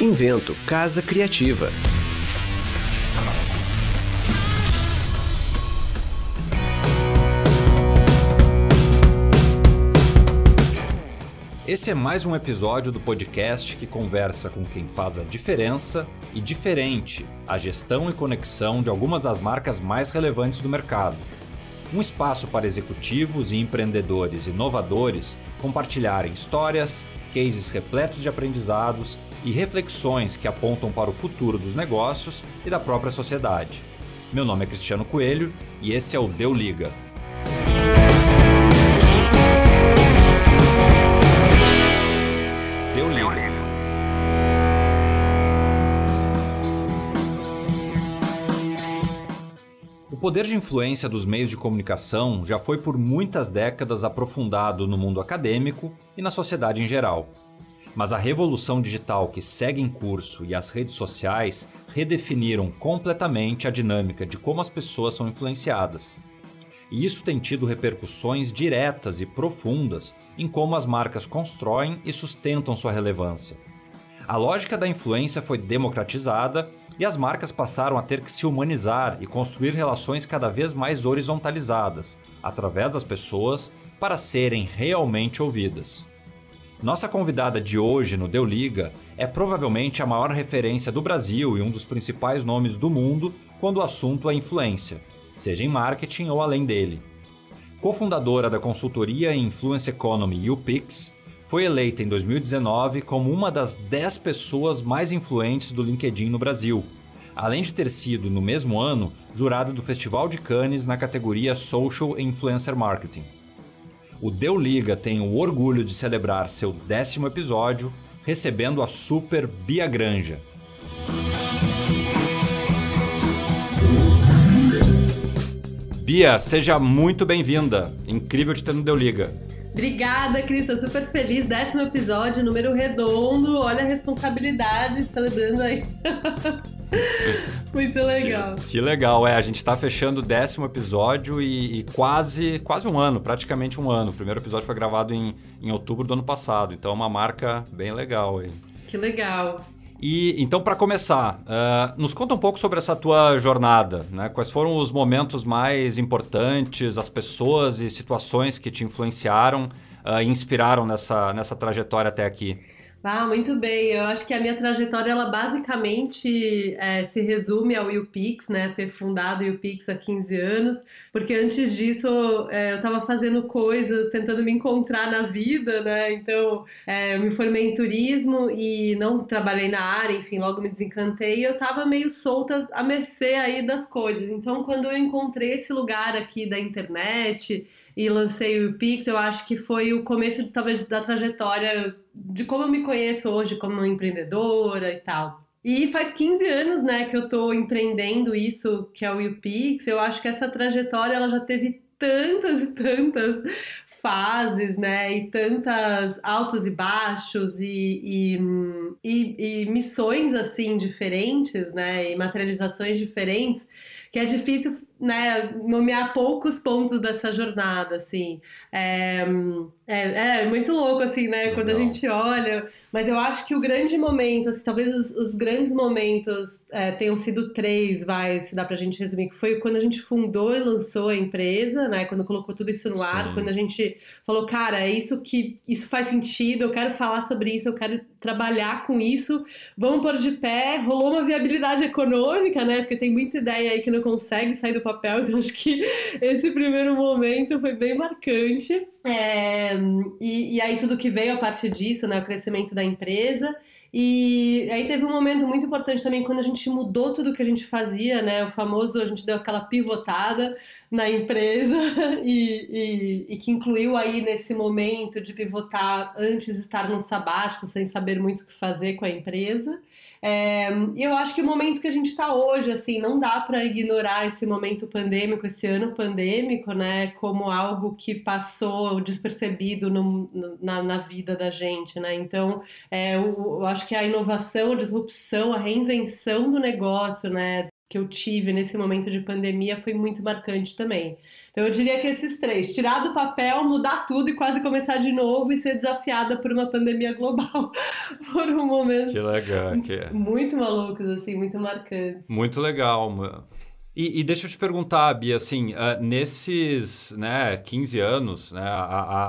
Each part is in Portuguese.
Invento Casa Criativa. Esse é mais um episódio do podcast que conversa com quem faz a diferença e diferente a gestão e conexão de algumas das marcas mais relevantes do mercado. Um espaço para executivos e empreendedores inovadores compartilharem histórias, cases repletos de aprendizados e reflexões que apontam para o futuro dos negócios e da própria sociedade. Meu nome é Cristiano Coelho e esse é o Deu Liga. Deu Liga. O poder de influência dos meios de comunicação já foi por muitas décadas aprofundado no mundo acadêmico e na sociedade em geral. Mas a revolução digital que segue em curso e as redes sociais redefiniram completamente a dinâmica de como as pessoas são influenciadas. E isso tem tido repercussões diretas e profundas em como as marcas constroem e sustentam sua relevância. A lógica da influência foi democratizada e as marcas passaram a ter que se humanizar e construir relações cada vez mais horizontalizadas, através das pessoas, para serem realmente ouvidas. Nossa convidada de hoje no Deu Liga é provavelmente a maior referência do Brasil e um dos principais nomes do mundo quando o assunto é influência, seja em marketing ou além dele. Cofundadora da consultoria em Influence Economy UPix, foi eleita em 2019 como uma das 10 pessoas mais influentes do LinkedIn no Brasil, além de ter sido, no mesmo ano, jurada do Festival de Cannes na categoria Social Influencer Marketing. O Deu Liga tem o orgulho de celebrar seu décimo episódio, recebendo a super Bia Granja. Bia, seja muito bem-vinda. Incrível te ter no Deu Liga. Obrigada, Cris. Tô super feliz. Décimo episódio, número redondo. Olha a responsabilidade, celebrando aí. Muito legal. Que, que, legal, é. A gente tá fechando o décimo episódio e, e, quase, quase um ano, praticamente um ano. O primeiro episódio foi gravado em, em outubro do ano passado, então é uma marca bem legal aí. Que legal. E então, para começar, uh, nos conta um pouco sobre essa tua jornada, né? Quais foram os momentos mais importantes, as pessoas e situações que te influenciaram uh, e inspiraram nessa, nessa trajetória até aqui? Ah, muito bem. Eu acho que a minha trajetória, ela basicamente é, se resume ao UPix, né? Ter fundado o UPix há 15 anos, porque antes disso é, eu estava fazendo coisas, tentando me encontrar na vida, né? Então, é, eu me formei em turismo e não trabalhei na área, enfim, logo me desencantei e eu estava meio solta à mercê aí das coisas. Então, quando eu encontrei esse lugar aqui da internet e lancei o Pix, eu acho que foi o começo talvez da trajetória de como eu me conheço hoje como empreendedora e tal. E faz 15 anos, né, que eu tô empreendendo isso, que é o UPix. Eu acho que essa trajetória ela já teve tantas e tantas fases, né, e tantas altos e baixos e, e, e, e missões assim diferentes, né, e materializações diferentes, que é difícil né, nomear poucos pontos dessa jornada, assim. É, é, é, muito louco, assim, né, quando a gente olha. Mas eu acho que o grande momento, assim, talvez os, os grandes momentos é, tenham sido três, vai, se dá pra gente resumir, que foi quando a gente fundou e lançou a empresa, né, quando colocou tudo isso no ar, Sim. quando a gente falou, cara, é isso que, isso faz sentido, eu quero falar sobre isso, eu quero trabalhar com isso, vamos pôr de pé, rolou uma viabilidade econômica, né, porque tem muita ideia aí que não consegue sair do papel, então acho que esse primeiro momento foi bem marcante. É, e, e, aí tudo que veio a partir disso, né, o crescimento da empresa. E aí teve um momento muito importante também quando a gente mudou tudo que a gente fazia, né? O famoso, a gente deu aquela pivotada na empresa e, e, e que incluiu aí nesse momento de pivotar antes estar num sabático sem saber muito o que fazer com a empresa. É, eu acho que o momento que a gente está hoje, assim, não dá para ignorar esse momento pandêmico, esse ano pandêmico, né, como algo que passou despercebido no, na, na, vida da gente, né? Então, é, eu, eu acho que a inovação, a disrupção, a reinvenção do negócio, né, que eu tive nesse momento de pandemia foi muito marcante também. Então eu diria que esses três, tirar do papel, mudar tudo e quase começar de novo e ser desafiada por uma pandemia global por um momento. Que legal, que é. Muito malucos assim, muito marcantes. Muito legal, mano. E, e, deixa eu te perguntar, Bia, assim, uh, nesses né, 15 anos, né, a,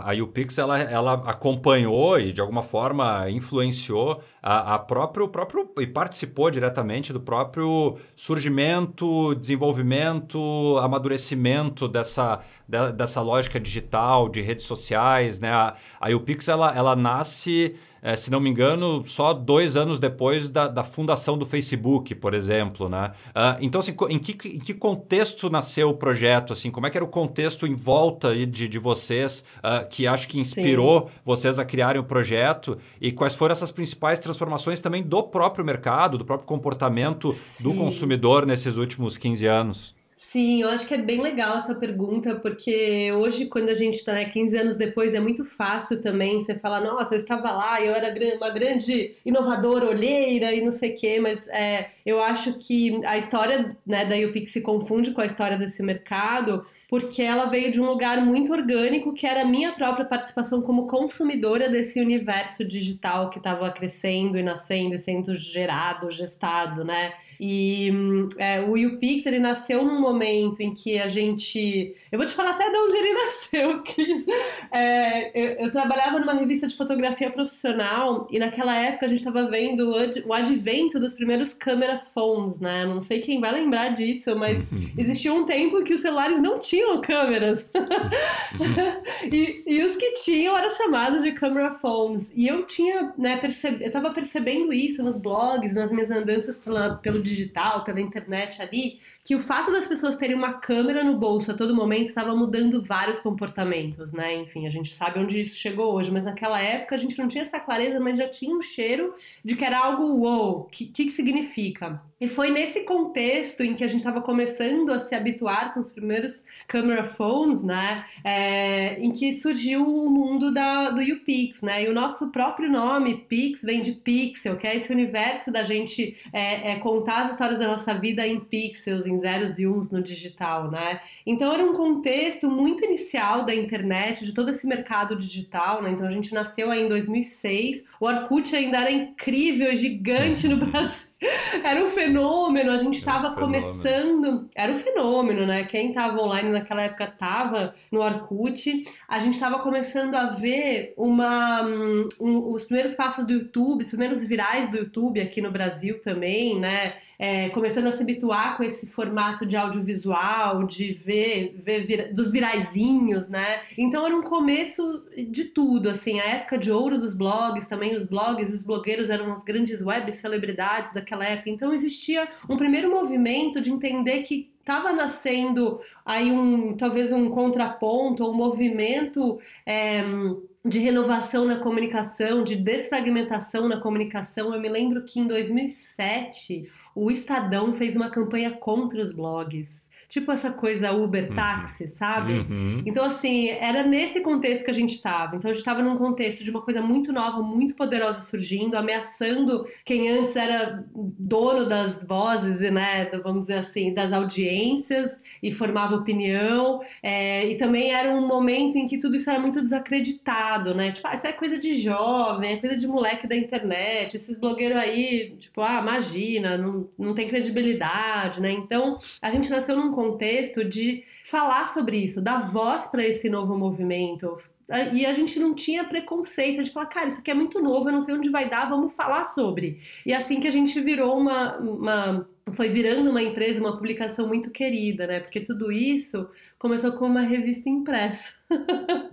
a, a UPix ela, ela acompanhou e de alguma forma influenciou a, a próprio, próprio e participou diretamente do próprio surgimento, desenvolvimento, amadurecimento dessa, de, dessa lógica digital, de redes sociais. Né? A, a UPix ela, ela nasce é, se não me engano, só dois anos depois da, da fundação do Facebook, por exemplo, né? Uh, então, assim, em que, em que contexto nasceu o projeto? Assim, como é que era o contexto em volta de, de vocês uh, que acho que inspirou Sim. vocês a criarem o projeto? E quais foram essas principais transformações também do próprio mercado, do próprio comportamento Sim. do consumidor nesses últimos 15 anos? Sim, eu acho que é bem legal essa pergunta, porque hoje, quando a gente está né, 15 anos depois, é muito fácil também você falar, nossa, eu estava lá, eu era uma grande inovadora, olheira e não sei o quê, mas é, eu acho que a história né, da UPix se confunde com a história desse mercado, porque ela veio de um lugar muito orgânico, que era a minha própria participação como consumidora desse universo digital que estava crescendo e nascendo e sendo gerado, gestado, né? E é, o YouPix, ele nasceu num momento em que a gente... Eu vou te falar até de onde ele nasceu, Cris. É, eu, eu, trabalhava numa revista de fotografia profissional e naquela época a gente estava vendo o advento dos primeiros camera phones, né? Não sei quem vai lembrar disso, mas existia um tempo que os celulares não tinham câmeras. e, e os que tinham eram chamados de camera phones. E eu tinha, né, perceb... eu tava percebendo isso nos blogs, nas minhas andanças pela, pelo digital, pela internet ali, que o fato das pessoas terem uma câmera no bolso a todo momento estava mudando vários comportamentos, né? Enfim, a gente sabe onde isso chegou hoje, mas naquela época a gente não tinha essa clareza, mas já tinha um cheiro de que era algo wow, o que, que significa? E foi nesse contexto em que a gente estava começando a se habituar com os primeiros camera phones, né? É, em que surgiu o mundo da, do YouPix, né? E o nosso próprio nome, Pix, vem de pixel, que é esse universo da gente é, é, contar as histórias da nossa vida em pixels, em zeros e uns no digital, né? Então era um contexto muito inicial da internet, de todo esse mercado digital, né? Então a gente nasceu aí em 2006, o Orkut ainda era incrível, gigante no Brasil. Era um fenômeno, a gente estava um começando. Era um fenômeno, né? Quem estava online naquela época estava no Orkut. A gente estava começando a ver uma, um, os primeiros passos do YouTube, os primeiros virais do YouTube aqui no Brasil também, né? é, começando a se habituar com esse formato de audiovisual, de ver, ver vir, dos viraizinhos, né? Então era um começo de tudo, assim, a época de ouro dos blogs, também os blogs, os blogueiros eram as grandes web celebridades daquela época. Então existia um primeiro movimento de entender que estava nascendo aí um talvez um contraponto ou um movimento é, de renovação na comunicação, de desfragmentação na comunicação. Eu me lembro que em 2007 o Estadão fez uma campanha contra os blogs. Tipo essa coisa Uber uhum. táxi, uhum. sabe? Uhum. Então, assim, era nesse contexto que a gente estava. Então, a gente estava num contexto de uma coisa muito nova, muito poderosa surgindo, ameaçando quem antes era dono das vozes, né? Vamos dizer assim, das audiências e formava opinião. É, e também era um momento em que tudo isso era muito desacreditado, né? Tipo, ah, isso é coisa de jovem, é coisa de moleque da internet, esses blogueiros aí, tipo, ah, imagina, não, não tem credibilidade, né? Então, a gente nasceu num contexto de falar sobre isso, dar voz para esse novo movimento. E a gente não tinha preconceito de falar, cara, isso aqui é muito novo, eu não sei onde vai dar, vamos falar sobre. E assim que a gente virou uma, uma foi virando uma empresa, uma publicação muito querida, né? Porque tudo isso começou com uma revista impressa.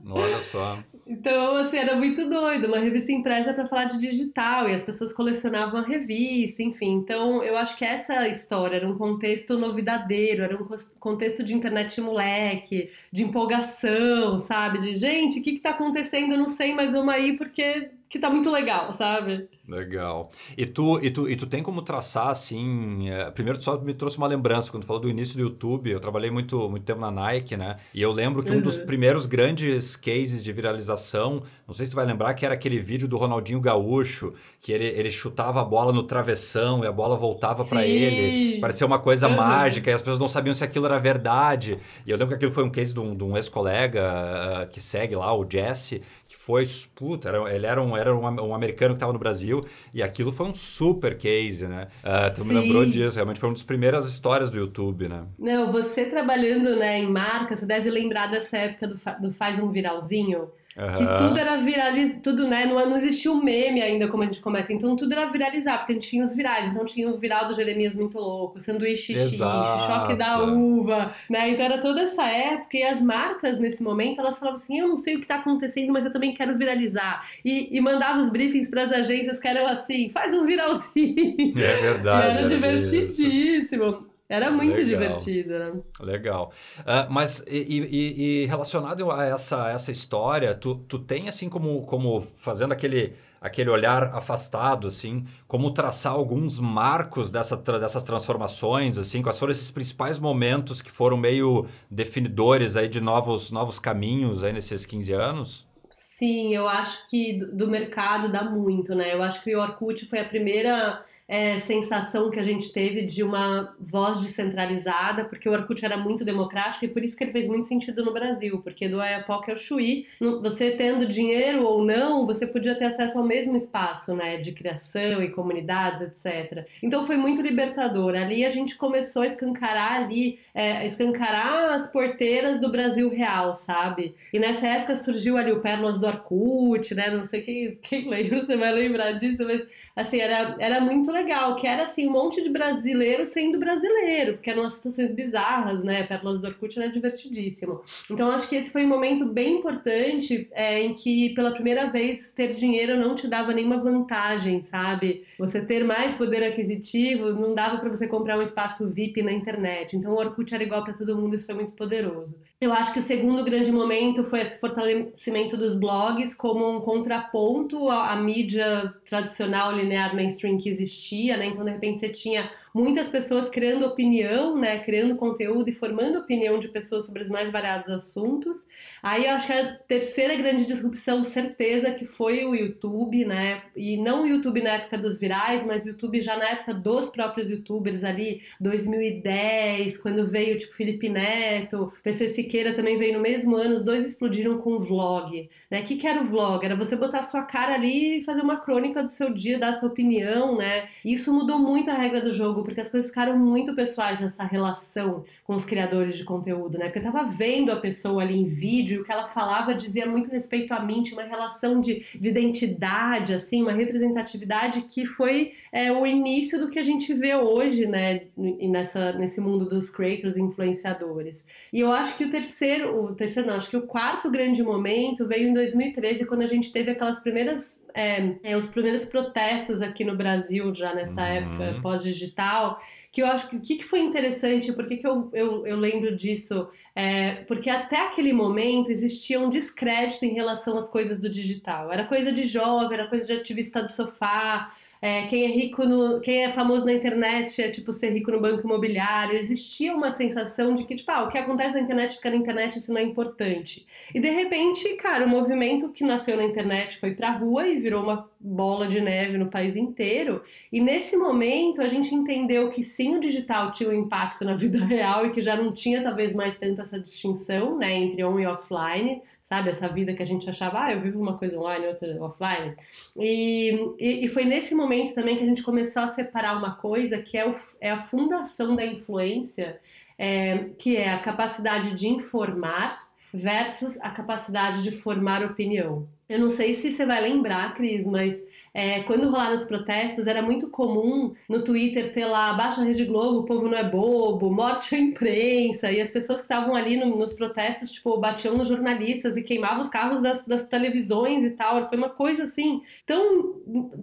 Olha só. Então, assim, era muito doido. Uma revista impressa para falar de digital e as pessoas colecionavam a revista, enfim. Então, eu acho que essa história era um contexto novidadeiro, era um contexto de internet moleque, de empolgação, sabe? De gente, o que, que tá acontecendo? Eu não sei, mas vamos aí porque que tá muito legal, sabe? Legal. E tu, e tu, e tu tem como traçar, assim... É, primeiro, tu só me trouxe uma lembrança. Quando tu falou do início do YouTube, eu trabalhei muito, muito tempo na Nike, né? E eu lembro que uhum. um dos uhum. primeiros grandes cases de viralização, não sei se tu vai lembrar, que era aquele vídeo do Ronaldinho Gaúcho, que ele, ele chutava a bola no travessão e a bola voltava para ele. Parecia uma coisa uhum. mágica e as pessoas não sabiam se aquilo era verdade. E eu lembro que aquilo foi um case de um, um ex-colega uh, que segue lá, o Jesse, foi, puta, era, ele era um, era um, um americano que estava no Brasil e aquilo foi um super case, né? Uh, tu Sim. me lembrou disso, realmente foi uma das primeiras histórias do YouTube, né? Não, você trabalhando né, em marca, você deve lembrar dessa época do, do Faz um Viralzinho. Uhum. Que tudo era viralizar, tudo, né? Não, não existia o meme ainda como a gente começa. Então tudo era viralizar, porque a gente tinha os virais. Então tinha o viral do Jeremias muito louco, sanduíche xixi, choque da uva, né? Então era toda essa época e as marcas nesse momento elas falavam assim: eu não sei o que tá acontecendo, mas eu também quero viralizar. E, e mandava os briefings para as agências que eram assim: faz um viralzinho. É verdade. E era, era divertidíssimo. Isso. Era muito Legal. divertido, né? Legal. Uh, mas e, e, e, relacionado a essa, essa história, tu, tu tem assim como, como fazendo aquele, aquele olhar afastado, assim, como traçar alguns marcos dessa, dessas transformações, assim, quais foram esses principais momentos que foram meio definidores aí de novos, novos caminhos aí nesses 15 anos? Sim, eu acho que do mercado dá muito, né? Eu acho que o Orkut foi a primeira é, sensação que a gente teve de uma voz descentralizada, porque o Orkut era muito democrático e por isso que ele fez muito sentido no Brasil, porque do Ayapoca ao Chuí, você tendo dinheiro ou não, você podia ter acesso ao mesmo espaço, né, de criação e comunidades, etc. Então foi muito libertador. Ali a gente começou a escancarar ali, é, escancarar as porteiras do Brasil real, sabe? E nessa época surgiu ali o Pérolas do Orkut, né? Não sei quem, quem lembra, você vai lembrar disso, mas assim, era, era muito legal, que era assim, um monte de brasileiro sendo brasileiro, porque eram situações bizarras, né? Pérolas do Orkut era divertidíssimo. Então acho que esse foi um momento bem importante é, em que, pela primeira vez, ter dinheiro não te dava nenhuma vantagem, sabe? Você ter mais poder aquisitivo não dava para você comprar um espaço VIP na internet. Então o Orkut era igual para todo mundo, isso foi muito poderoso. Eu acho que o segundo grande momento foi esse fortalecimento dos blogs como um contraponto à, à mídia tradicional linear mainstream que existia, né? Então, de repente, você tinha muitas pessoas criando opinião, né, criando conteúdo e formando opinião de pessoas sobre os mais variados assuntos. Aí eu acho que a terceira grande disrupção, certeza, que foi o YouTube, né, e não o YouTube na época dos virais, mas o YouTube já na época dos próprios YouTubers ali, 2010, quando veio tipo Felipe Neto, PC Siqueira também veio no mesmo ano, os dois explodiram com o vlog, né? O que, que era o vlog? Era você botar sua cara ali e fazer uma crônica do seu dia, dar sua opinião, né? Isso mudou muito a regra do jogo porque as coisas ficaram muito pessoais nessa relação com os criadores de conteúdo, né? Porque eu tava vendo a pessoa ali em vídeo, o que ela falava dizia muito respeito a mim, tinha uma relação de, de identidade, assim, uma representatividade que foi é, o início do que a gente vê hoje, né? Nessa, nesse mundo dos creators e influenciadores. E eu acho que o terceiro, o terceiro não, acho que o quarto grande momento veio em 2013, quando a gente teve aquelas primeiras é, é, os primeiros protestos aqui no Brasil, já nessa uhum. época pós-digital, que eu acho que o que, foi interessante, por que, que eu, eu, eu lembro disso? É, porque até aquele momento existia um descrédito em relação às coisas do digital. Era coisa de jovem, era coisa de ativista do sofá, é, quem é rico no, quem é famoso na internet é tipo ser rico no banco imobiliário. Existia uma sensação de que tipo, ah, o que acontece na internet fica na internet, isso não é importante. E de repente, cara, o movimento que nasceu na internet foi pra rua e virou uma bola de neve no país inteiro. E nesse momento a gente entendeu que sim, o digital tinha um impacto na vida real e que já não tinha talvez mais tanto essa distinção, né, entre on e offline sabe? Essa vida que a gente achava, ah, eu vivo uma coisa online, outra offline. E, e, e, foi nesse momento também que a gente começou a separar uma coisa que é, o, é a fundação da influência, é, que é a capacidade de informar versus a capacidade de formar opinião. Eu não sei se você vai lembrar, Cris, mas é, quando rolaram os protestos, era muito comum no Twitter ter lá baixa a Rede Globo, o povo não é bobo, morte à imprensa, e as pessoas que estavam ali no, nos protestos, tipo, batiam nos jornalistas e queimavam os carros das, das televisões e tal. Foi uma coisa assim tão,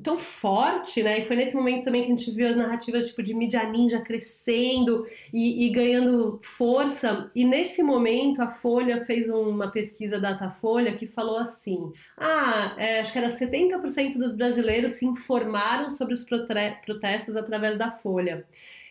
tão forte, né? E foi nesse momento também que a gente viu as narrativas tipo de mídia ninja crescendo e, e ganhando força. E nesse momento a Folha fez uma pesquisa Datafolha que falou assim: ah, é, acho que era 70% dos brasileiros se informaram sobre os protestos através da Folha.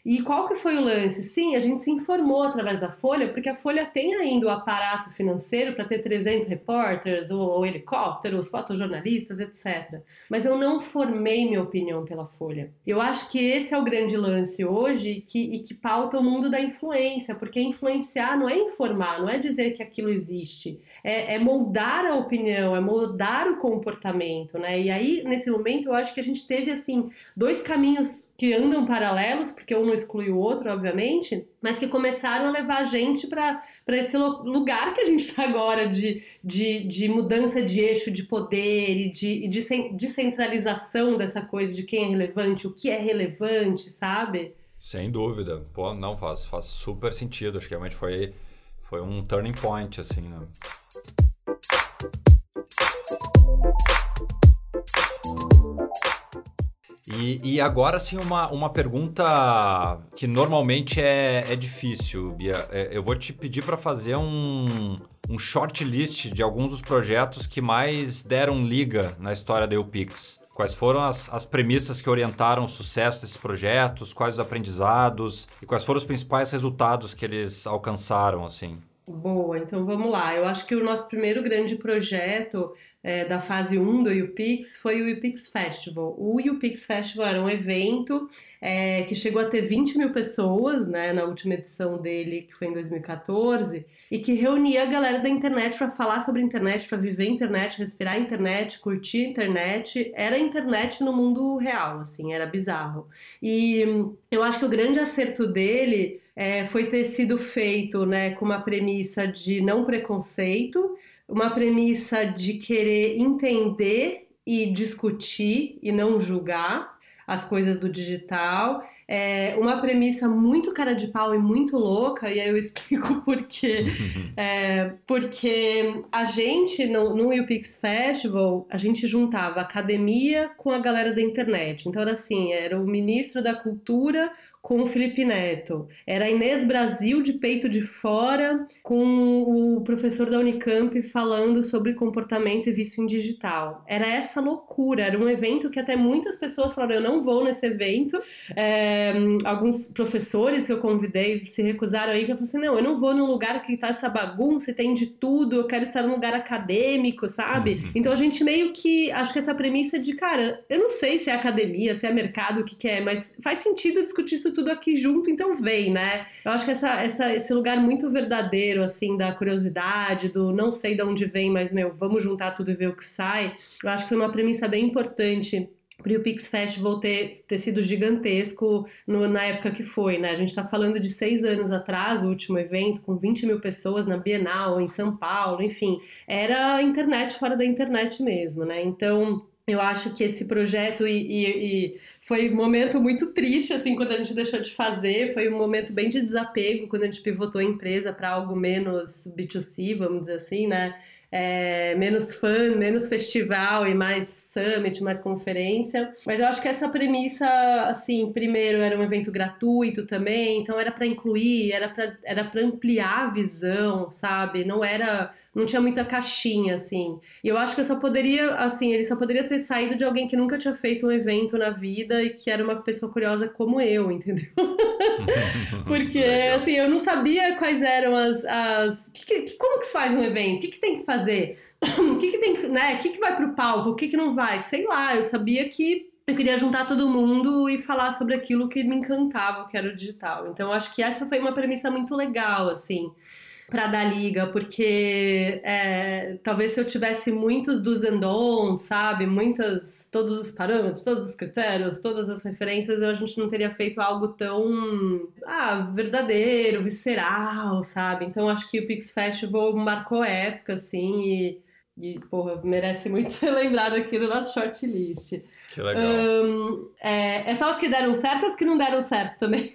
E qual que foi o lance? Sim, a gente se informou através da Folha, porque a Folha tem ainda o aparato financeiro para ter 300 repórteres, ou, ou helicópteros, fotojornalistas, etc. Mas eu não formei minha opinião pela Folha. Eu acho que esse é o grande lance hoje que, e que pauta o mundo da influência, porque influenciar não é informar, não é dizer que aquilo existe, é, é moldar a opinião, é moldar o comportamento, né? E aí, nesse momento, eu acho que a gente teve, assim, dois caminhos que andam paralelos, porque um não exclui o outro, obviamente, mas que começaram a levar a gente para esse lugar que a gente está agora de, de, de, mudança de eixo de poder e de, de descentralização dessa coisa de quem é relevante, o que é relevante, sabe? Sem dúvida. Pô, não, faz, faz super sentido. Acho que realmente foi, foi um turning point, assim, né? E, e, agora sim uma, uma pergunta que normalmente é, é difícil, Bia. É, eu vou te pedir para fazer um, um short list de alguns dos projetos que mais deram liga na história da UPix. Quais foram as, as premissas que orientaram o sucesso desses projetos, quais os aprendizados e quais foram os principais resultados que eles alcançaram, assim? Boa, então vamos lá. Eu acho que o nosso primeiro grande projeto é, da fase 1 do UPix foi o UPix Festival. O UPix Festival era um evento é, que chegou a ter 20 mil pessoas né, na última edição dele, que foi em 2014, e que reunia a galera da internet para falar sobre internet, para viver internet, respirar internet, curtir internet. Era internet no mundo real, assim, era bizarro. E eu acho que o grande acerto dele é, foi ter sido feito né, com uma premissa de não preconceito uma premissa de querer entender e discutir e não julgar as coisas do digital. É uma premissa muito cara de pau e muito louca, e aí eu explico por quê. é, porque a gente, no, no UPix Festival, a gente juntava academia com a galera da internet. Então era assim, era o ministro da cultura com o Felipe Neto. Era Inês Brasil de peito de fora com o professor da Unicamp falando sobre comportamento e vício em digital. Era essa loucura, era um evento que até muitas pessoas falaram, eu não vou nesse evento. É, alguns professores que eu convidei se recusaram aí, que eu falei assim, não, eu não vou num lugar que tá essa bagunça e tem de tudo, eu quero estar num lugar acadêmico, sabe? Uhum. Então a gente meio que, acho que essa premissa de, cara, eu não sei se é academia, se é mercado, o que que é, mas faz sentido discutir isso tudo aqui junto, então vem, né? Eu acho que essa, essa, esse lugar muito verdadeiro, assim, da curiosidade, do não sei de onde vem, mas, meu, vamos juntar tudo e ver o que sai, eu acho que foi uma premissa bem importante para o Pix Festival ter, ter sido gigantesco no, na época que foi, né? A gente está falando de seis anos atrás, o último evento, com 20 mil pessoas na Bienal, em São Paulo, enfim. Era internet fora da internet mesmo, né? Então, eu acho que esse projeto e, e, e, foi um momento muito triste assim quando a gente deixou de fazer foi um momento bem de desapego quando a gente pivotou a empresa para algo menos B2C vamos dizer assim né é, menos fã, menos festival e mais summit, mais conferência. Mas eu acho que essa premissa, assim, primeiro era um evento gratuito também, então era para incluir, era para era ampliar a visão, sabe? Não era não tinha muita caixinha, assim. E eu acho que eu só poderia, assim, ele só poderia ter saído de alguém que nunca tinha feito um evento na vida e que era uma pessoa curiosa como eu, entendeu? Porque, assim, eu não sabia quais eram as. as que, que, como que se faz um evento? O que, que tem que fazer? O que, que tem que. né? O que, que vai pro palco? O que, que não vai? Sei lá, eu sabia que eu queria juntar todo mundo e falar sobre aquilo que me encantava, que era o digital. Então, acho que essa foi uma premissa muito legal, assim para dar liga, porque é, talvez se eu tivesse muitos dos and don'ts, sabe, muitas, todos os parâmetros, todos os critérios, todas as referências, a gente não teria feito algo tão ah, verdadeiro, visceral, sabe? Então acho que o Pix Festival marcou época, assim, e E, porra, merece muito ser lembrado aqui no nosso shortlist. Que legal. Um, é, é só os que deram certo os que não deram certo também?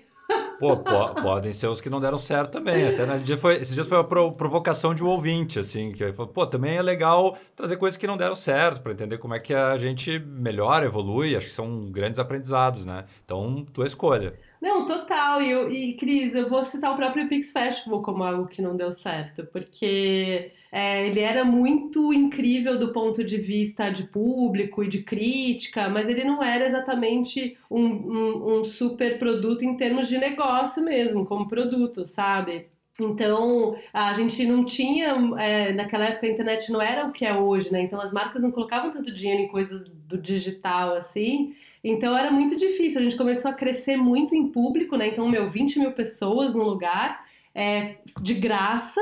Pô, po podem ser os que não deram certo também. Até né, dia foi, esses dias foi uma pro provocação de um ouvinte, assim, que falou, pô, também é legal trazer coisas que não deram certo, para entender como é que a gente melhora, evolui. Acho que são grandes aprendizados, né? Então, tua escolha. Não, total. E, e Cris, eu vou citar o próprio Pix Festival como algo que não deu certo, porque é, ele era muito incrível do ponto de vista de público e de crítica, mas ele não era exatamente um, um, um super produto em termos de negócio mesmo, como produto, sabe? Então, a gente não tinha. É, naquela época a internet não era o que é hoje, né? Então as marcas não colocavam tanto dinheiro em coisas do digital assim. Então era muito difícil. A gente começou a crescer muito em público, né? Então, meu, 20 mil pessoas no lugar, é, de graça,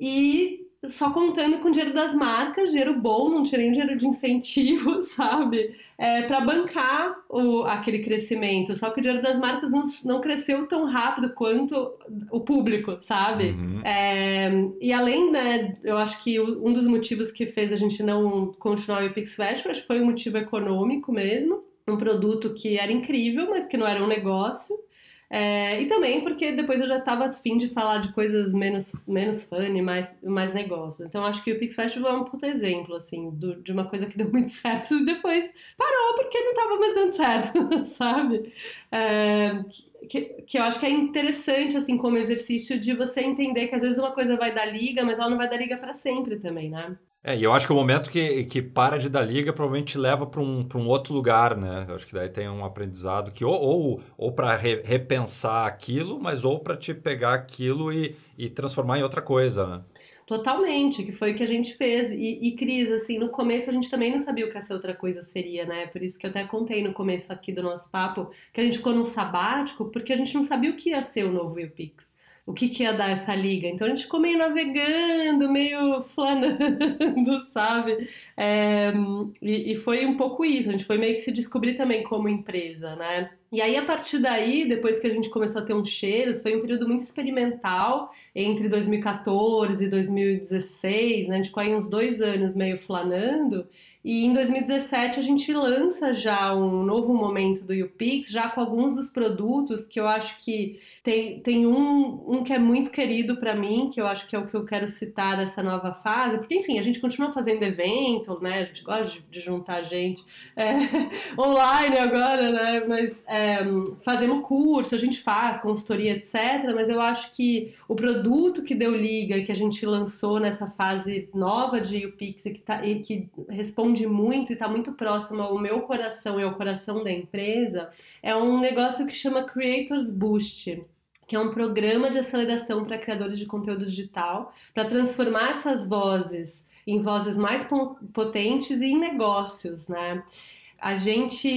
e só contando com o dinheiro das marcas, dinheiro bom, não tinha nem dinheiro de incentivo, sabe? É, para bancar o, aquele crescimento. Só que o dinheiro das marcas não, não cresceu tão rápido quanto o público, sabe? Uhum. É, e além, né, eu acho que um dos motivos que fez a gente não continuar o Pix Festival foi o um motivo econômico mesmo. Um produto que era incrível, mas que não era um negócio. É, e também porque depois eu já estava afim de falar de coisas menos, menos funny, mais, mais negócios. Então acho que o Pix Festival é um puta exemplo, assim, do, de uma coisa que deu muito certo e depois parou porque não estava mais dando certo, sabe? É, que, que eu acho que é interessante, assim, como exercício de você entender que às vezes uma coisa vai dar liga, mas ela não vai dar liga para sempre também, né? É, e eu acho que o momento que, que para de dar liga provavelmente te leva para um, um outro lugar, né? Eu acho que daí tem um aprendizado que ou, ou, ou para re, repensar aquilo, mas ou para te pegar aquilo e, e transformar em outra coisa, né? Totalmente, que foi o que a gente fez. E, e, Cris, assim, no começo a gente também não sabia o que essa outra coisa seria, né? Por isso que eu até contei no começo aqui do nosso papo que a gente ficou num sabático, porque a gente não sabia o que ia ser o novo YouPix o que, que ia dar essa liga. Então a gente ficou meio navegando, meio flanando, sabe? É, e, e, foi um pouco isso, a gente foi meio que se descobrir também como empresa, né? E aí, a partir daí, depois que a gente começou a ter uns cheiros, foi um período muito experimental entre 2014 e 2016, né? A gente ficou aí uns dois anos meio flanando. E em 2017 a gente lança já um novo momento do YouPix, já com alguns dos produtos que eu acho que tem, tem um, um que é muito querido para mim, que eu acho que é o que eu quero citar dessa nova fase, porque enfim, a gente continua fazendo evento, né? A gente gosta de, de juntar gente é, online agora, né? Mas é, fazemos curso, a gente faz consultoria, etc. Mas eu acho que o produto que deu liga, que a gente lançou nessa fase nova de UPix e que, tá, e que responde muito e está muito próximo ao meu coração e ao coração da empresa, é um negócio que chama Creators Boost que é um programa de aceleração para criadores de conteúdo digital, para transformar essas vozes em vozes mais potentes e em negócios, né? A gente,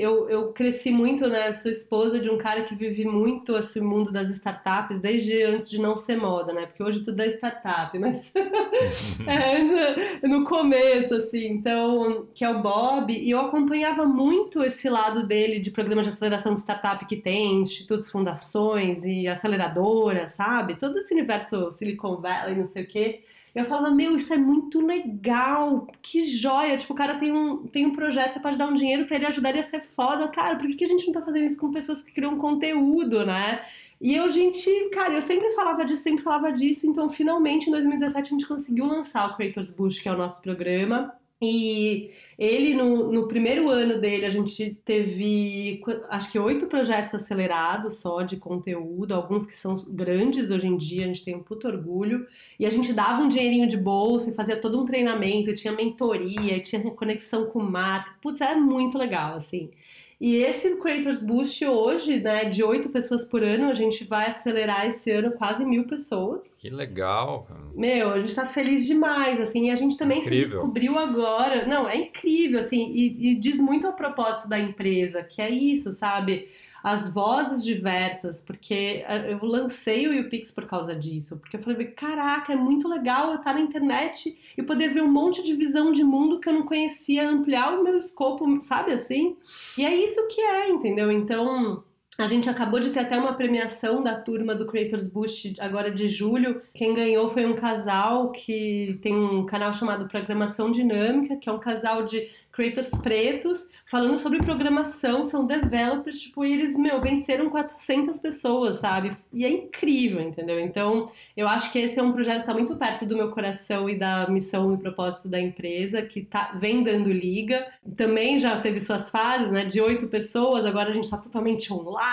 eu, eu cresci muito, né? Sou esposa de um cara que vive muito esse mundo das startups desde antes de não ser moda, né? Porque hoje tudo é startup, mas é, no começo, assim. Então, que é o Bob, e eu acompanhava muito esse lado dele de programas de aceleração de startup que tem, institutos, fundações e aceleradoras, sabe? Todo esse universo Silicon Valley, não sei o quê. Eu falava, meu, isso é muito legal, que joia. Tipo, o cara tem um, tem um projeto, você pode dar um dinheiro para ele ajudar ele a ser foda. Cara, por que, que a gente não tá fazendo isso com pessoas que criam conteúdo, né? E eu, gente, cara, eu sempre falava disso, sempre falava disso. Então, finalmente, em 2017, a gente conseguiu lançar o Creators Boost, que é o nosso programa. E ele, no, no primeiro ano dele, a gente teve, acho que oito projetos acelerados só de conteúdo, alguns que são grandes hoje em dia, a gente tem um puto orgulho. E a gente dava um dinheirinho de bolsa e fazia todo um treinamento, e tinha mentoria, e tinha conexão com marca. Putz, era muito legal, assim. E esse Creators Boost hoje, né, de oito pessoas por ano, a gente vai acelerar esse ano quase mil pessoas. Que legal. Meu, a gente tá feliz demais, assim, e a gente também incrível. se descobriu agora. Não, é incrível, assim, e, e diz muito ao propósito da empresa, que é isso, sabe? As vozes diversas, porque eh, eu lancei o YouPix por causa disso, porque eu falei, caraca, é muito legal eu estar na internet e poder ver um monte de visão de mundo que eu não conhecia, ampliar o meu escopo, sabe assim? E é isso que é, entendeu? Então, A gente acabou de ter até uma premiação da turma do Creators Boost agora de julho. Quem ganhou foi um casal que tem um canal chamado Programação Dinâmica, que é um casal de creators pretos falando sobre programação, são developers, tipo, e eles, meu, venceram 400 pessoas, sabe? E é incrível, entendeu? Então, eu acho que esse é um projeto que tá muito perto do meu coração e da missão e propósito da empresa, que tá, vem dando liga. Também já teve suas fases, né, de oito pessoas, agora a gente tá totalmente online,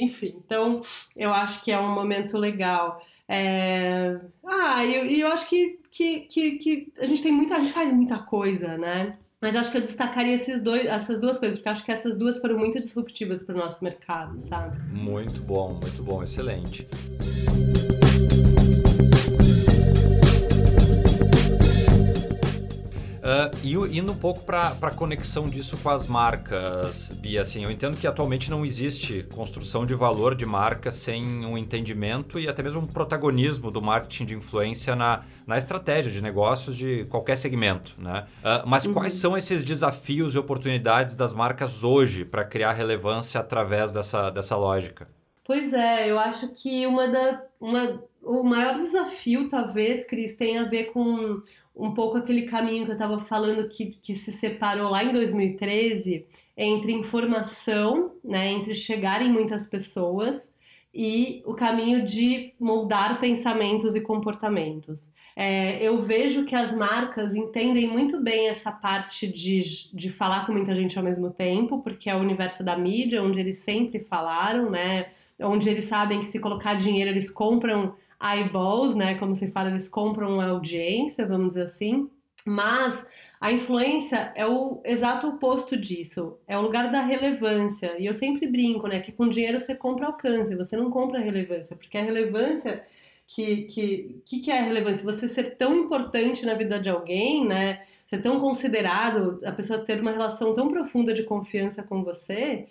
enfim. Então, eu acho que é um momento legal. É... Ah, e eu, eu, acho que, que, que, que a gente tem muita, a gente faz muita coisa, né? Mas acho que eu destacaria esses dois, essas duas coisas, porque acho que essas duas foram muito disruptivas para o nosso mercado, sabe? Muito bom, muito bom, excelente. Uh, e indo um pouco para a conexão disso com as marcas, Bia, assim, eu entendo que atualmente não existe construção de valor de marca sem um entendimento e até mesmo um protagonismo do marketing de influência na, na estratégia de negócios de qualquer segmento, né? Uh, mas uhum. quais são esses desafios e oportunidades das marcas hoje para criar relevância através dessa, dessa lógica? Pois é, eu acho que uma da, uma, o maior desafio, talvez, Cris, tem a ver com um pouco aquele caminho que eu estava falando que, que se separou lá em 2013 entre informação, né, entre chegar em muitas pessoas e o caminho de moldar pensamentos e comportamentos. É, eu vejo que as marcas entendem muito bem essa parte de, de falar com muita gente ao mesmo tempo, porque é o universo da mídia, onde eles sempre falaram, né? Onde eles sabem que se colocar dinheiro eles compram eyeballs, né? Como se fala, eles compram audiência, vamos dizer assim. Mas a influência é o exato oposto disso. É o lugar da relevância. E eu sempre brinco, né? Que com dinheiro você compra alcance, você não compra relevância. Porque a relevância. Que, que, que, que é a relevância? Você ser tão importante na vida de alguém, né? Ser tão considerado, a pessoa ter uma relação tão profunda de confiança com você,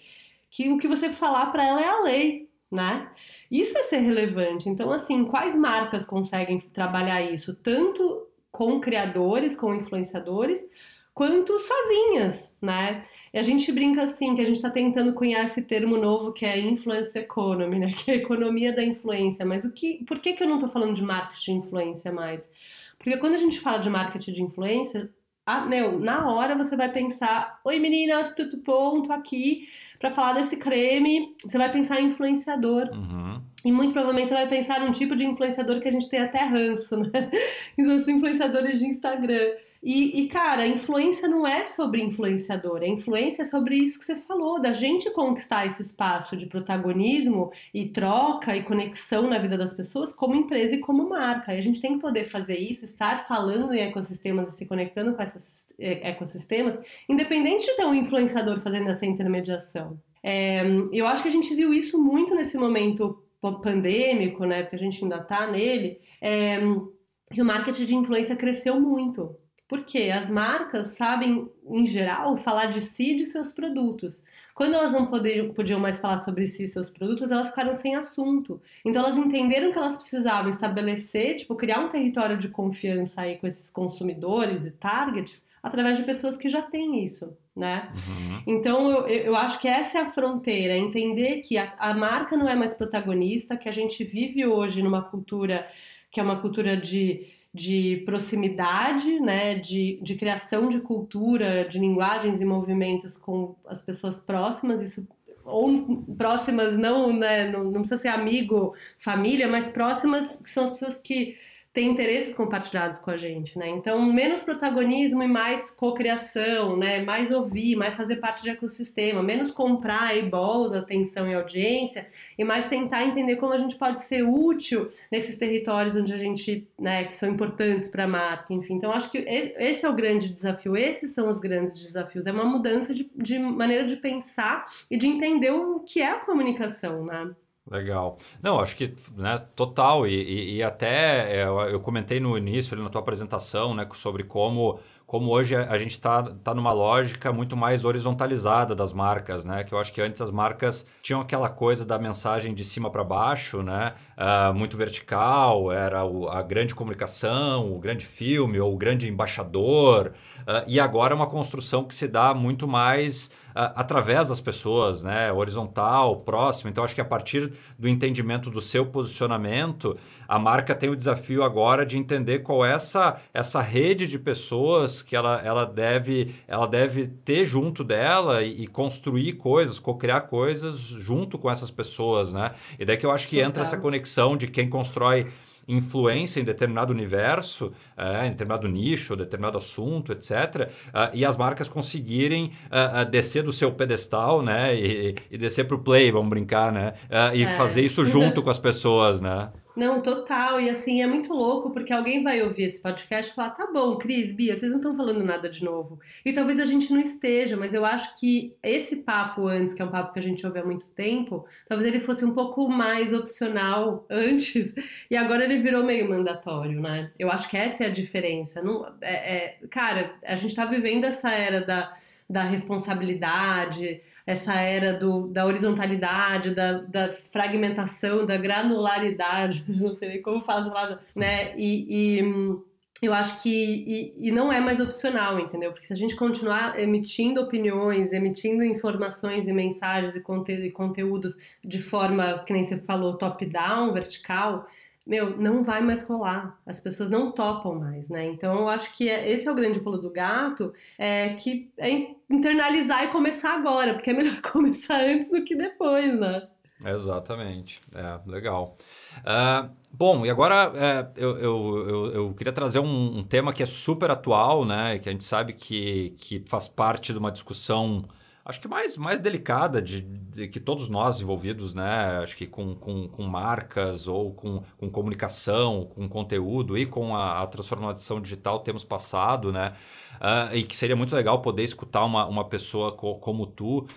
que o que você falar para ela é a lei, né? Isso é ser relevante. Então, assim, quais marcas conseguem trabalhar isso? Tanto com criadores, com influenciadores, quanto sozinhas, né? E a gente brinca assim, que a gente está tentando cunhar esse termo novo que é influence economy, né? Que é a economia da influência. Mas o que, por que, que eu não estou falando de marketing de influência mais? Porque quando a gente fala de marketing de influência, ah, meu, na hora você vai pensar: Oi meninas, tudo bom? Tô aqui para falar desse creme. Você vai pensar em influenciador. Uhum. E muito provavelmente você vai pensar num tipo de influenciador que a gente tem até ranço, né? Que são os influenciadores de Instagram. E, e, cara, influência não é sobre influenciador, a influência é sobre isso que você falou, da gente conquistar esse espaço de protagonismo e troca e conexão na vida das pessoas como empresa e como marca. E a gente tem que poder fazer isso, estar falando em ecossistemas e se conectando com esses é, ecossistemas, independente de ter um influenciador fazendo essa intermediação. É, eu acho que a gente viu isso muito nesse momento pandêmico, né? Porque a gente ainda tá nele. É, e o marketing de influência cresceu muito. Porque as marcas sabem, em geral, falar de si e de seus produtos. Quando elas não poderiam, podiam mais falar sobre si e seus produtos, elas ficaram sem assunto. Então elas entenderam que elas precisavam estabelecer, tipo, criar um território de confiança aí com esses consumidores e targets através de pessoas que já têm isso, né? Uhum. Então eu, eu acho que essa é a fronteira, entender que a, a marca não é mais protagonista, que a gente vive hoje numa cultura que é uma cultura de de proximidade, né, de, de criação de cultura, de linguagens e movimentos com as pessoas próximas, isso ou próximas não, né, não, não precisa ser amigo, família, mas próximas que são as pessoas que tem interesses compartilhados com a gente, né? Então, menos protagonismo e mais cocriação, né? Mais ouvir, mais fazer parte de ecossistema, menos comprar eyeballs, atenção e audiência, e mais tentar entender como a gente pode ser útil nesses territórios onde a gente, né, que são importantes para a marca, enfim. Então, acho que esse é o grande desafio, esses são os grandes desafios, é uma mudança de, de maneira de pensar e de entender o que é a comunicação, né? Legal. Não, acho que né, total. E, e, e até é, eu comentei no início, ali na tua apresentação, né, sobre como como hoje a gente está tá numa lógica muito mais horizontalizada das marcas, né? Que eu acho que antes as marcas tinham aquela coisa da mensagem de cima para baixo, né? Uh, muito vertical, era o, a grande comunicação, o grande filme ou o grande embaixador. Uh, e agora é uma construção que se dá muito mais através das pessoas, né? Horizontal, próximo. Então, acho que a partir do entendimento do seu posicionamento, a marca tem o desafio agora de entender qual é essa, essa rede de pessoas que ela, ela, deve, ela deve ter junto dela e, e construir coisas, co-criar coisas junto com essas pessoas, né? E daí que eu acho que entra essa conexão de quem constrói influência em determinado universo, é, em determinado nicho, determinado assunto, etc., uh, ah, e as marcas conseguirem uh, descer do seu pedestal, né, e, e descer para o play, vamos brincar, né, e é. fazer isso junto com as pessoas, né. Não, total. E assim, é muito louco porque alguém vai ouvir esse podcast e falar: tá bom, Cris, Bia, vocês não estão falando nada de novo. E talvez a gente não esteja, mas eu acho que esse papo antes, que é um papo que a gente ouve há muito tempo, talvez ele fosse um pouco mais opcional antes e agora ele virou meio mandatório, né? Eu acho que essa é a diferença. Não, é, é cara, a gente tá vivendo essa era da, da responsabilidade essa era do, da horizontalidade, da, da fragmentação, da granularidade, não sei nem como fala a palavra, né? E, e eu acho que e, e, não é mais opcional, entendeu? Porque se a gente continuar emitindo opiniões, emitindo informações e mensagens e, conte, e conteúdos de forma, que nem você falou, top-down, vertical, meu, não vai mais rolar. As pessoas não topam mais, né? Então eu acho que é, esse é o grande pulo do gato, é que é internalizar e começar agora, porque é melhor começar antes do que depois, né? Exatamente, é legal. Uh, bom, e agora é, eu, eu, eu, eu, queria trazer um, um, tema que é super atual, né? Que a gente sabe que, que faz parte de uma discussão acho que mais, mais delicada de, de, que todos nós envolvidos, né? Acho que com, com, com marcas ou com, com comunicação, com conteúdo e com a, a transformação digital temos passado, né? Uh, e que seria muito legal poder escutar uma, uma pessoa co como tu. Uh,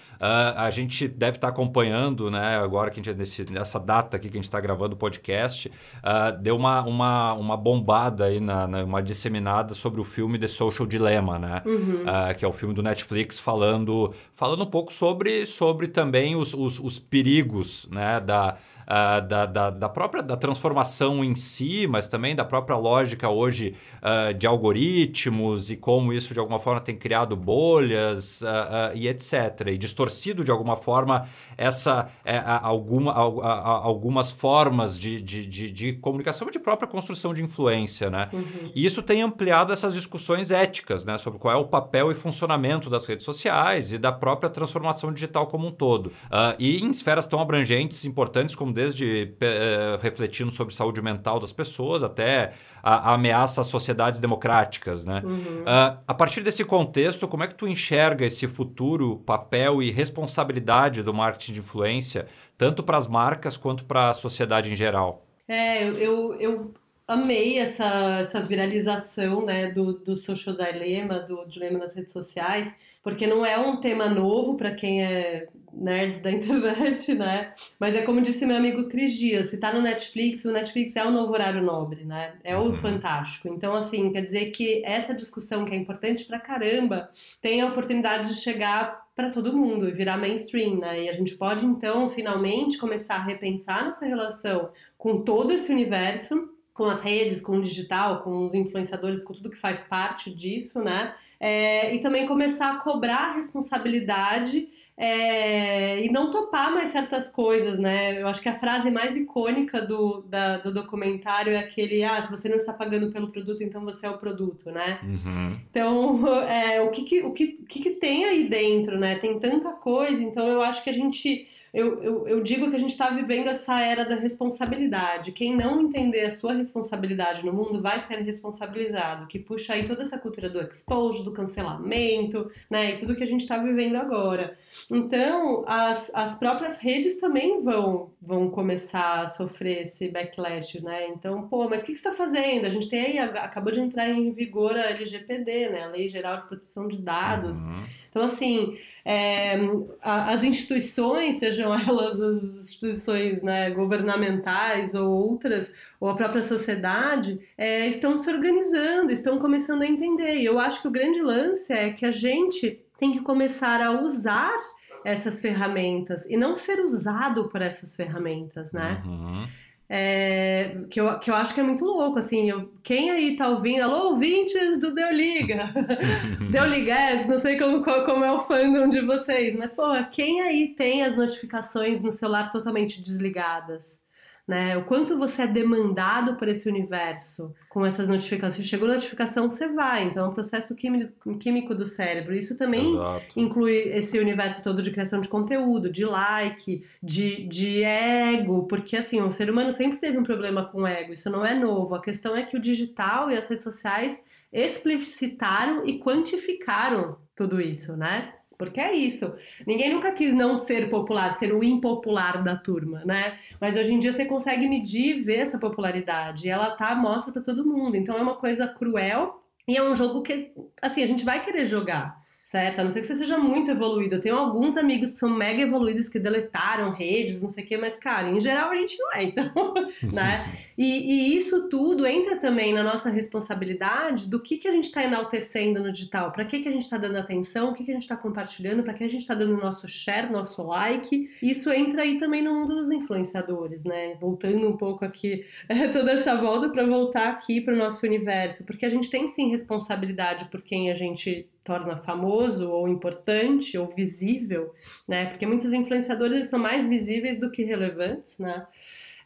a gente deve estar tá acompanhando, né? Agora que a gente nesse, nessa data aqui que a gente está gravando o podcast, uh, deu uma, uma, uma bombada aí, na, na, uma disseminada sobre o filme The Social Dilemma, né? Uhum. que é o filme do Netflix falando falando um pouco sobre, sobre também os, os, os perigos né, da, uh, da, da, da, própria da transformação em si, mas também da própria lógica hoje uh, de algoritmos e como isso de alguma forma tem criado bolhas uh, e etc. E distorcido de alguma forma essa é, alguma, algumas formas de, de, de, de, comunicação e de própria construção de influência. Né? Uhum. E isso tem ampliado essas discussões éticas né, sobre qual é o papel e funcionamento das redes sociais e da própria transformação digital como um todo. e em esferas tão abrangentes, importantes como desde é, refletindo sobre saúde mental das pessoas até a, a ameaça às sociedades democráticas. Né? Uhum. Uh, a partir desse contexto, como é que tu enxerga esse futuro papel e responsabilidade do marketing de influência, tanto para as marcas quanto para a sociedade em geral? É, eu, eu amei essa, essa viralização né, do, do social dilemma, do dilema nas redes sociais, porque não é um tema novo para quem é nerd da internet, né? Mas é como disse meu amigo Cris Dias, se tá no Netflix, o Netflix é o novo horário nobre, né? É o uhum. fantástico. Então, assim, quer dizer que essa discussão que é importante pra caramba tem a oportunidade de chegar para todo mundo e virar mainstream, né? E a gente pode, então, finalmente começar a repensar nossa relação com todo esse universo, com as redes, com o digital, com os influenciadores, com tudo que faz parte disso, né? É, e também começar a cobrar a responsabilidade é, e não topar mais certas coisas, né? Eu acho que a frase mais icônica do, da, do documentário é aquele: ah, se você não está pagando pelo produto, então você é o produto, né? Uhum. Então, é, o, que, que, o que, que, que tem aí dentro, né? Tem tanta coisa, então eu acho que a gente eu, eu, eu digo que a gente está vivendo essa era da responsabilidade. Quem não entender a sua responsabilidade no mundo vai ser responsabilizado, que puxa aí toda essa cultura do expose, do cancelamento, né? E tudo que a gente está vivendo agora. Então, as, as próprias redes também vão, vão começar a sofrer esse backlash, né? Então, pô, mas o que, que você está fazendo? A gente tem aí, acabou de entrar em vigor a LGPD, né? A Lei Geral de Proteção de Dados. Uhum então, assim, é, as instituições, sejam elas as instituições né, governamentais ou outras, ou a própria sociedade é, estão se organizando, estão começando a entender. E eu acho que o grande lance é que a gente tem que começar a usar essas ferramentas e não ser usado por essas ferramentas, né? Uhum. É, que, eu, que eu acho que é muito louco, assim, eu, quem aí tá ouvindo, alô, ouvintes do Deu Liga, Deu Liguetes, não sei como, como é o fandom de vocês, mas, porra, quem aí tem as notificações no celular totalmente desligadas? Né? O quanto você é demandado por esse universo com essas notificações. Chegou notificação, você vai. Então, é um processo químico do cérebro. Isso também Exato. inclui esse universo todo de criação de conteúdo, de like, de, de ego, porque assim, o ser humano sempre teve um problema com ego. Isso não é novo. A questão é que o digital e as redes sociais explicitaram e quantificaram tudo isso, né? Porque é isso. Ninguém nunca quis não ser popular, ser o impopular da turma, né? Mas hoje em dia você consegue medir e ver essa popularidade. E ela tá mostra para todo mundo. Então é uma coisa cruel e é um jogo que, assim, a gente vai querer jogar certo? A não ser que você seja muito evoluído. Eu tenho alguns amigos que são mega evoluídos que deletaram redes, não sei o quê, mas, cara, em geral a gente não é, então, né? E, e, isso tudo entra também na nossa responsabilidade do que, que a gente está enaltecendo no digital, para que, que a gente está dando atenção, o que, que a gente está compartilhando, para que a gente está dando nosso share, nosso like. Isso entra aí também no mundo dos influenciadores, né? Voltando um pouco aqui, toda essa volta para voltar aqui para o nosso universo, porque a gente tem sim responsabilidade por quem a gente torna famoso ou importante ou visível, né? Porque muitos influenciadores são mais visíveis do que relevantes, né?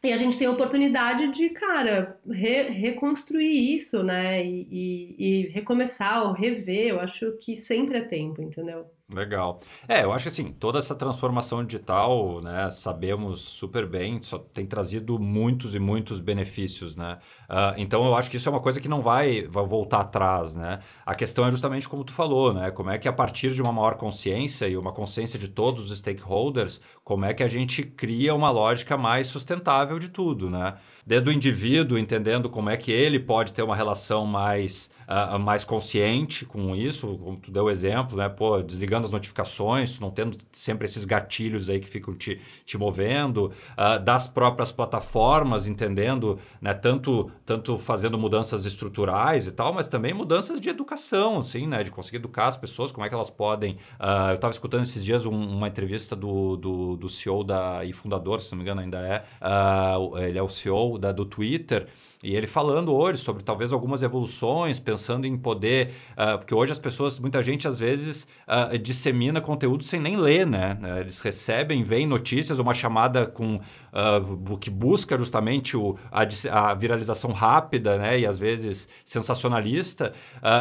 E a gente tem a oportunidade de, cara, re reconstruir isso, né? E, e, e recomeçar ou rever. Eu acho que sempre é tempo, entendeu? Legal. É, eu acho que assim, toda essa transformação digital, né, sabemos super bem, só tem trazido muitos e muitos benefícios, né? Uh, então eu acho que isso é uma coisa que não vai, vai voltar atrás, né? A questão é justamente como tu falou, né? Como é que a partir de uma maior consciência e uma consciência de todos os stakeholders, como é que a gente cria uma lógica mais sustentável de tudo, né? Desde o indivíduo entendendo como é que ele pode ter uma relação mais, uh, mais consciente com isso, como tu deu o exemplo, né? Pô, desligando as notificações, não tendo sempre esses gatilhos aí que ficam te, te movendo, uh, das próprias plataformas, entendendo, né, tanto, tanto fazendo mudanças estruturais e tal, mas também mudanças de educação, assim, né, de conseguir educar as pessoas, como é que elas podem. Uh, eu estava escutando esses dias um, uma entrevista do, do, do CEO da, e fundador, se não me engano, ainda é, ele é o CEO da, do Twitter. E ele falando hoje sobre talvez algumas evoluções, pensando em poder. Uh, porque hoje as pessoas, muita gente às vezes uh, dissemina conteúdo sem nem ler, né? Eles recebem, veem notícias, uma chamada com uh, que busca justamente o, a, a, viralização rápida, né? E às vezes sensacionalista.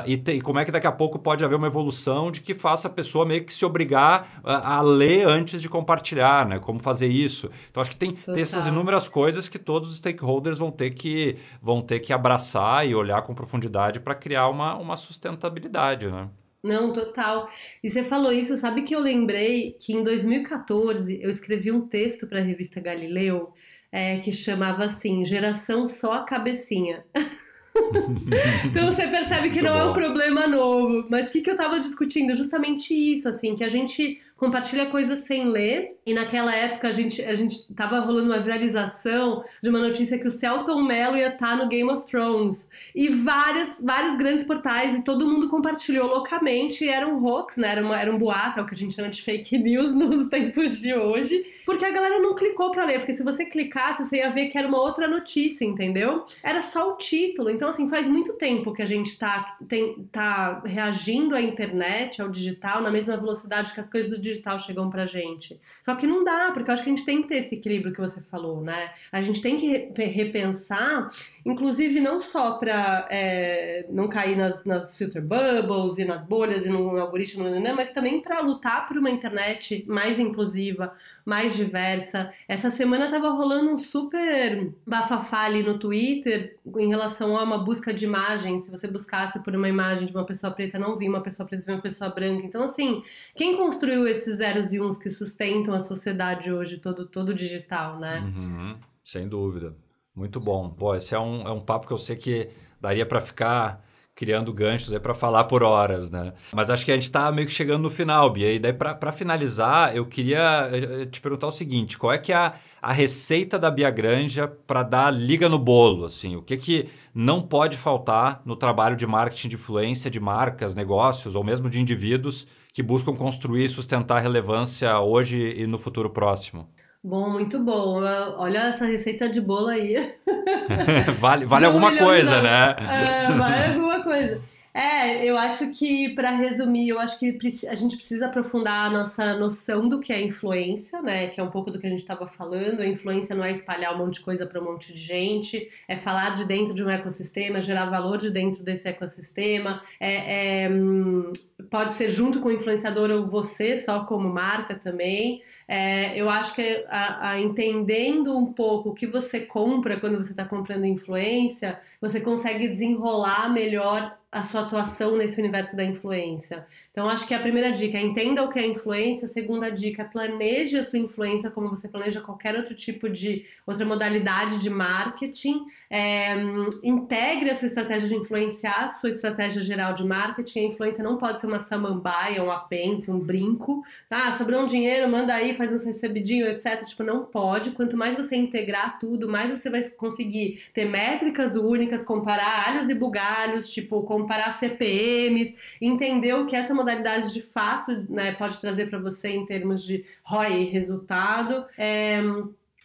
e, como é que daqui a pouco pode haver uma evolução de que faça a pessoa meio que se obrigar a ler antes de compartilhar, né? Como fazer isso. Então acho que tem, tem essas inúmeras coisas que todos os stakeholders vão ter que vão ter que abraçar e olhar com profundidade para criar uma, uma sustentabilidade, né? Não, total. E você falou isso, sabe que eu lembrei que em 2014 eu escrevi um texto para a revista Galileu é, que chamava assim: Geração Só a Cabecinha. então você percebe que Muito não bom. é um problema novo. Mas o que, que eu estava discutindo? Justamente isso, assim, que a gente compartilha coisas sem ler. E naquela época a gente, a gente tava rolando uma viralização de uma notícia que o Celton Mello ia estar tá no Game of Thrones. E várias, vários grandes portais, e todo mundo compartilhou loucamente. E era um hoax, né? Era, uma, era um boato, é o que a gente chama de fake news nos tempos de hoje. Porque a galera não clicou para ler. Porque se você clicasse, você ia ver que era uma outra notícia, entendeu? Era só o título. Então, assim, faz muito tempo que a gente tá, tem, tá reagindo à internet, ao digital, na mesma velocidade que as coisas do digital chegam pra gente. Só que não dá, porque eu acho que a gente tem que ter esse equilíbrio que você falou, né? A gente tem que repensar, inclusive não só para é, não cair nas, nas filter bubbles e nas bolhas e no algoritmo, mas também para lutar por uma internet mais inclusiva, mais diversa. Essa semana tava rolando um super bafafá ali no Twitter em relação a uma busca de imagens. Se você buscasse por uma imagem de uma pessoa preta, não vi uma pessoa preta, vi uma pessoa branca. Então, assim, quem construiu esses zeros e uns que sustentam a sociedade hoje, todo, todo digital, né? Uhum, sem dúvida. Muito bom. Pô, esse é um, é um papo que eu sei que daria para ficar criando ganchos aí para falar por horas, né? Mas acho que a gente está meio que chegando no final, Bia. E daí, para finalizar, eu queria eh, eh, te perguntar o seguinte: qual é que é a, a receita da Bia Granja para dar liga no bolo? Assim, o que, que não pode faltar no trabalho de marketing de influência de marcas, negócios ou mesmo de indivíduos que buscam construir e sustentar relevância hoje e no futuro próximo? Bom, muito bom. Olha essa receita de bolo aí. vale vale alguma coisa, né? É, vale alguma coisa. É, eu acho que, para resumir, eu acho que a gente precisa aprofundar a nossa noção do que é influência, né? Que é um pouco do que a gente estava falando. A influência não é espalhar um monte de coisa para um monte de gente, é falar de dentro de um ecossistema, gerar valor de dentro desse ecossistema. É, é hum, pode ser junto com o influenciador ou você, só como marca também. É, eu acho que a, a, entendendo um pouco o que você compra quando você está comprando influência, você consegue desenrolar melhor a sua atuação nesse universo da influência. Então, acho que a primeira dica é entenda o que é influência. A segunda dica é planeje a sua influência como você planeja qualquer outro tipo de outra modalidade de marketing. É, integre a sua estratégia de influenciar a sua estratégia geral de marketing. A influência não pode ser uma samambaia, um apêndice, um brinco. Ah, sobrou um dinheiro, manda aí, faz uns recebidinhos, etc. Tipo, não pode. Quanto mais você integrar tudo, mais você vai conseguir ter métricas únicas, comparar alhos e bugalhos, tipo, comparar CPMs, entender o que essa modalidade de fato né, pode trazer para você em termos de ROI resultado. É,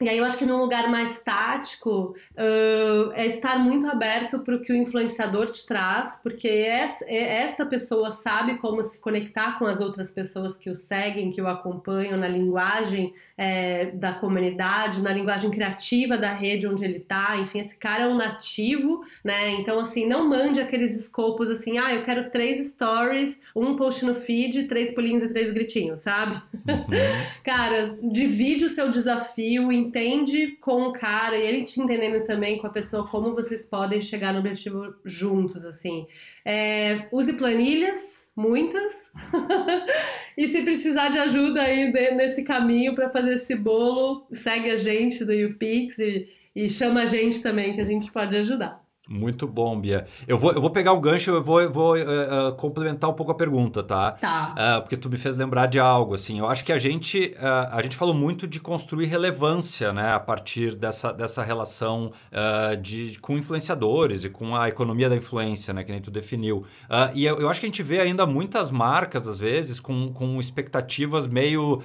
e aí eu acho que num lugar mais tático uh, é estar muito aberto para o que o influenciador te traz, porque esta pessoa sabe como se conectar com as outras pessoas que o seguem, que o acompanham na linguagem é, da comunidade, na linguagem criativa da rede onde ele está. Enfim, esse cara é um nativo, né? Então, assim, não mande aqueles escopos assim, ah, eu quero três stories, um post no feed, três pulinhos e três gritinhos, sabe? Uhum. cara, divide o seu desafio em entende com o cara e ele te entendendo também com a pessoa como vocês podem chegar no objetivo juntos, assim. É, use planilhas, muitas, e se precisar de ajuda aí nesse caminho para fazer esse bolo, segue a gente do UPix e, e chama a gente também que a gente pode ajudar. Muito bom, Bia. Eu vou, eu vou pegar o gancho, eu vou, eu vou uh, uh, complementar um pouco a pergunta, tá? Tá. Uh, porque tu me fez lembrar de algo, assim. Eu acho que a gente, a gente falou muito de construir relevância, né? A partir dessa, dessa relação de, com influenciadores e com a economia da influência, né? Que nem tu definiu. e eu, eu, acho que a gente vê ainda muitas marcas, às vezes, com, com expectativas meio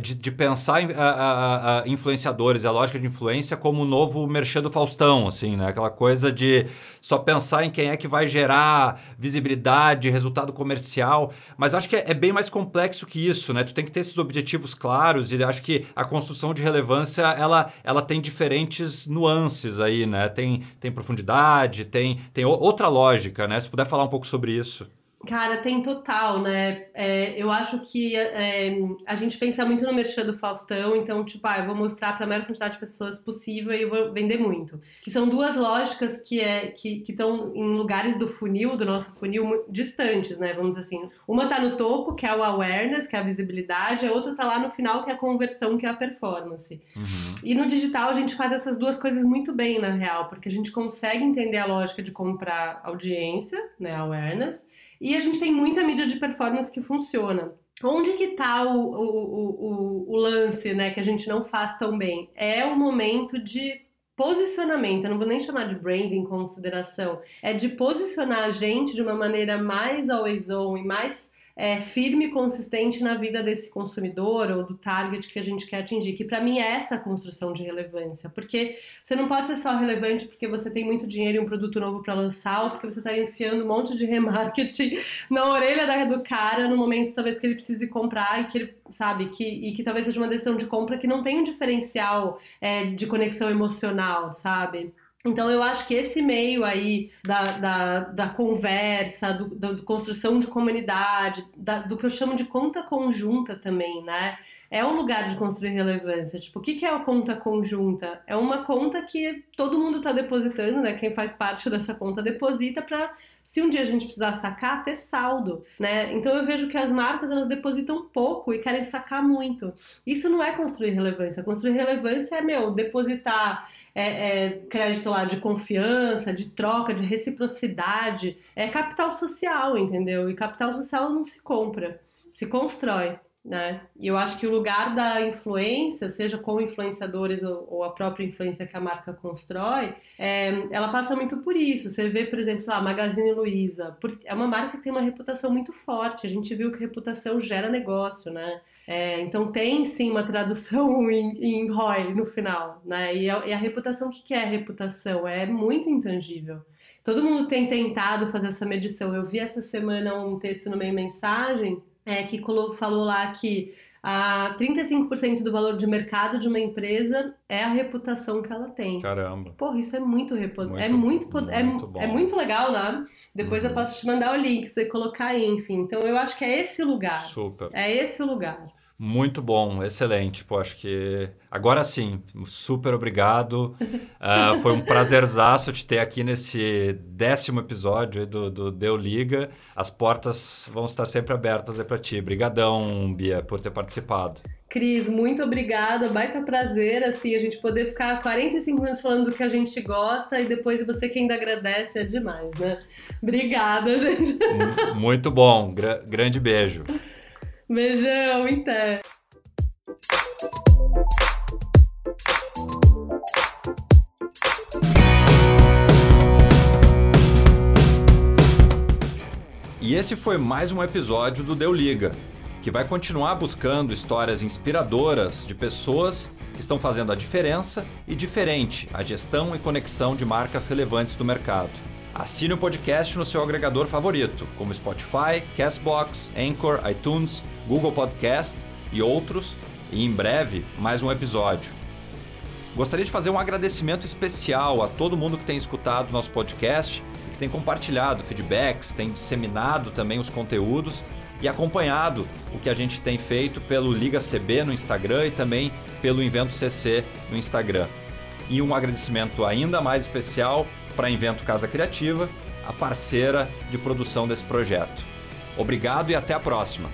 de, de pensar em influenciadores, a lógica de influência como o novo merchan do Faustão, assim, né? Aquela coisa de só pensar em quem é que vai gerar visibilidade, resultado comercial. Mas acho que é, é, bem mais complexo que isso, né? Tu tem que ter esses objetivos claros e acho que a construção de relevância ela, ela tem diferentes nuances aí, né? Tem, tem profundidade, tem, tem outra lógica, né? Se puder falar um pouco sobre isso. Cara, tem total, né? É, eu acho que é, a gente pensa muito no merchan do Faustão, então, tipo, ah, eu vou mostrar para a maior quantidade de pessoas possível e eu vou vender muito. Que são duas lógicas que é que estão em lugares do funil, do nosso funil, distantes, né? Vamos dizer assim. Uma tá no topo, que é o awareness, que é a visibilidade, a outra tá lá no final, que é a conversão, que é a performance. Uhum. E no digital a gente faz essas duas coisas muito bem, na real, porque a gente consegue entender a lógica de comprar audiência, né? Awareness e a gente tem muita mídia de performance que funciona. Onde que tá o, o, o, o lance, né, que a gente não faz tão bem? É o momento de posicionamento, eu não vou nem chamar de branding em consideração, é de posicionar a gente de uma maneira mais always on e mais é, firme e consistente na vida desse consumidor ou do target que a gente quer atingir. Que para mim é essa construção de relevância, porque você não pode ser só relevante porque você tem muito dinheiro e um produto novo para lançar, ou porque você está enfiando um monte de remarketing na orelha do cara no momento talvez que ele precise comprar e que ele sabe que e que talvez seja uma decisão de compra que não tem um diferencial é, de conexão emocional, sabe? Então, eu acho que esse meio aí da, da, da conversa, da construção de comunidade, da, do que eu chamo de conta conjunta também, né? É um lugar de construir relevância. Tipo, o que, que é a conta conjunta? É uma conta que todo mundo está depositando, né? Quem faz parte dessa conta deposita para se um dia a gente precisar sacar, ter saldo, né? Então eu vejo que as marcas elas depositam pouco e querem sacar muito. Isso não é construir relevância. Construir relevância é, meu, depositar é, é, crédito lá de confiança, de troca, de reciprocidade. É capital social, entendeu? E capital social não se compra, se constrói né? E eu acho que o lugar da influência, seja com influenciadores ou, ou a própria influência que a marca constrói, é, ela passa muito por isso. Você vê, por exemplo, a Magazine Luiza, é uma marca que tem uma reputação muito forte. A gente viu que reputação gera negócio, né? É, então tem sim uma tradução em, em ROI no final, né? E a, e a reputação, o que, que é reputação? É muito intangível. Todo mundo tem tentado fazer essa medição. Eu vi essa semana um texto no meio mensagem é, que falou lá que a 35% do valor de mercado de uma empresa é a reputação que ela tem. Caramba. Porra, isso é muito, repu... muito é muito, muito é, bom. é muito legal, né? Depois uhum. eu posso te mandar o link pra você colocar aí, enfim. Então eu acho que é esse lugar. Super. É esse lugar. Muito bom, excelente. Pô, acho que agora sim, super obrigado. Uh, foi um prazerzaço te ter aqui nesse décimo episódio do, do Deu Liga. As portas vão estar sempre abertas para ti. Obrigadão, Bia, por ter participado. Cris, muito obrigada, baita prazer, assim, a gente poder ficar 45 minutos falando do que a gente gosta e depois você que ainda agradece é demais, né? Obrigada, gente. Muito bom, Gra grande beijo. Beijão, então. E esse foi mais um episódio do Deu Liga, que vai continuar buscando histórias inspiradoras de pessoas que estão fazendo a diferença e diferente a gestão e conexão de marcas relevantes do mercado. Assine o podcast no seu agregador favorito, como Spotify, Castbox, Anchor, iTunes, Google Podcast e outros, e em breve mais um episódio. Gostaria de fazer um agradecimento especial a todo mundo que tem escutado nosso podcast e que tem compartilhado feedbacks, tem disseminado também os conteúdos e acompanhado o que a gente tem feito pelo Liga CB no Instagram e também pelo Invento CC no Instagram. E um agradecimento ainda mais especial para Invento Casa Criativa, a parceira de produção desse projeto. Obrigado e até a próxima!